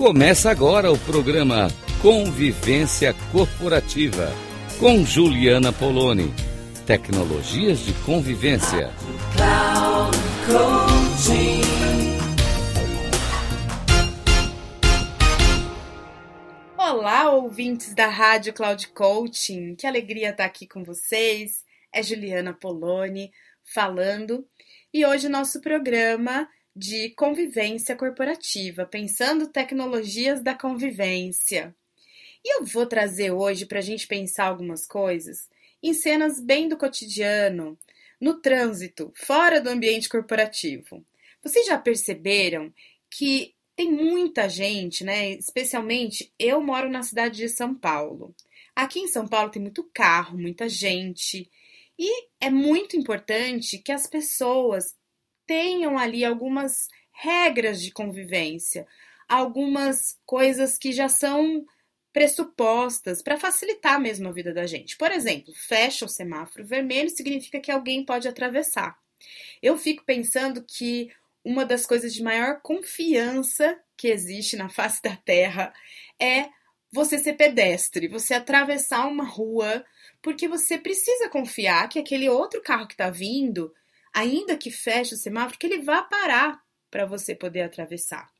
Começa agora o programa Convivência Corporativa com Juliana Poloni. Tecnologias de convivência. Olá, ouvintes da Rádio Cloud Coaching. Que alegria estar aqui com vocês. É Juliana Poloni falando. E hoje nosso programa de convivência corporativa, pensando tecnologias da convivência. E eu vou trazer hoje para a gente pensar algumas coisas em cenas bem do cotidiano, no trânsito, fora do ambiente corporativo. Vocês já perceberam que tem muita gente, né? Especialmente eu moro na cidade de São Paulo. Aqui em São Paulo tem muito carro, muita gente, e é muito importante que as pessoas tenham ali algumas regras de convivência, algumas coisas que já são pressupostas para facilitar mesmo a vida da gente. Por exemplo, fecha o semáforo vermelho significa que alguém pode atravessar. Eu fico pensando que uma das coisas de maior confiança que existe na face da Terra é você ser pedestre, você atravessar uma rua, porque você precisa confiar que aquele outro carro que está vindo ainda que feche o semáforo, que ele vá parar para você poder atravessar.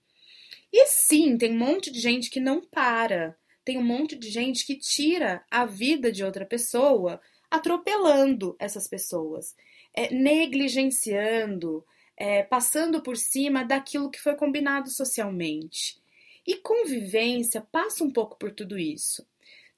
E sim, tem um monte de gente que não para. Tem um monte de gente que tira a vida de outra pessoa, atropelando essas pessoas, é, negligenciando, é, passando por cima daquilo que foi combinado socialmente. E convivência passa um pouco por tudo isso.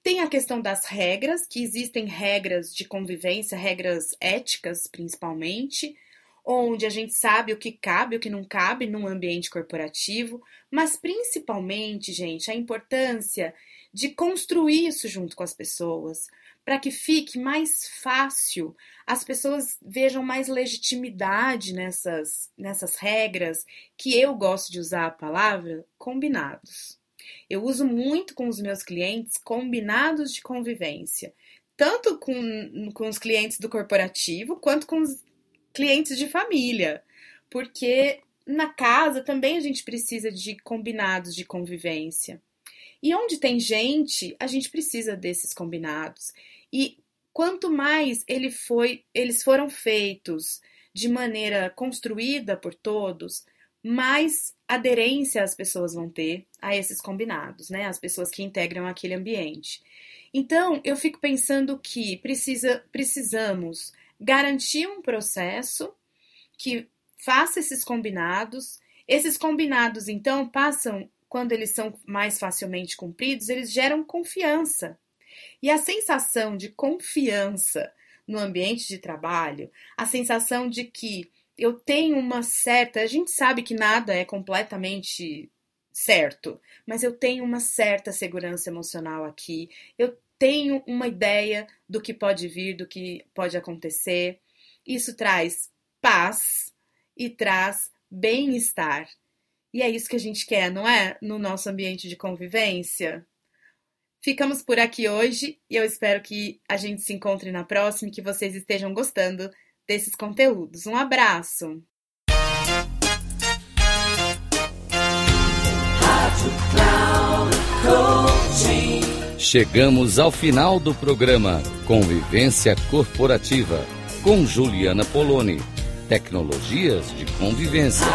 Tem a questão das regras, que existem regras de convivência, regras éticas principalmente, onde a gente sabe o que cabe e o que não cabe num ambiente corporativo, mas principalmente, gente, a importância de construir isso junto com as pessoas, para que fique mais fácil, as pessoas vejam mais legitimidade nessas, nessas regras, que eu gosto de usar a palavra combinados. Eu uso muito com os meus clientes combinados de convivência, tanto com, com os clientes do corporativo quanto com os clientes de família, porque na casa também a gente precisa de combinados de convivência. E onde tem gente, a gente precisa desses combinados. E quanto mais ele foi, eles foram feitos de maneira construída por todos, mais aderência as pessoas vão ter a esses combinados, né? As pessoas que integram aquele ambiente. Então, eu fico pensando que precisa, precisamos garantir um processo que faça esses combinados. Esses combinados, então, passam, quando eles são mais facilmente cumpridos, eles geram confiança. E a sensação de confiança no ambiente de trabalho, a sensação de que eu tenho uma certa. A gente sabe que nada é completamente certo, mas eu tenho uma certa segurança emocional aqui. Eu tenho uma ideia do que pode vir, do que pode acontecer. Isso traz paz e traz bem-estar. E é isso que a gente quer, não é? No nosso ambiente de convivência. Ficamos por aqui hoje e eu espero que a gente se encontre na próxima e que vocês estejam gostando desses conteúdos. Um abraço! Chegamos ao final do programa Convivência Corporativa com Juliana Poloni. Tecnologias de convivência.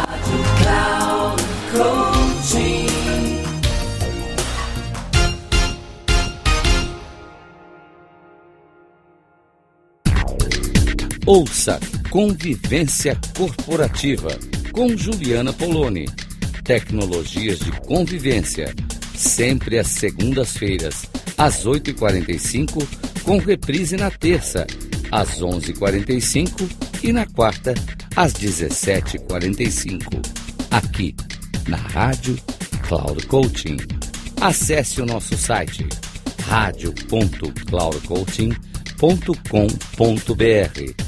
Ouça Convivência Corporativa com Juliana Poloni. Tecnologias de convivência. Sempre às segundas-feiras, às 8h45, com reprise na terça, às 11h45 e na quarta, às 17h45. Aqui, na Rádio Cloud Coaching. Acesse o nosso site radio.cloudcoaching.com.br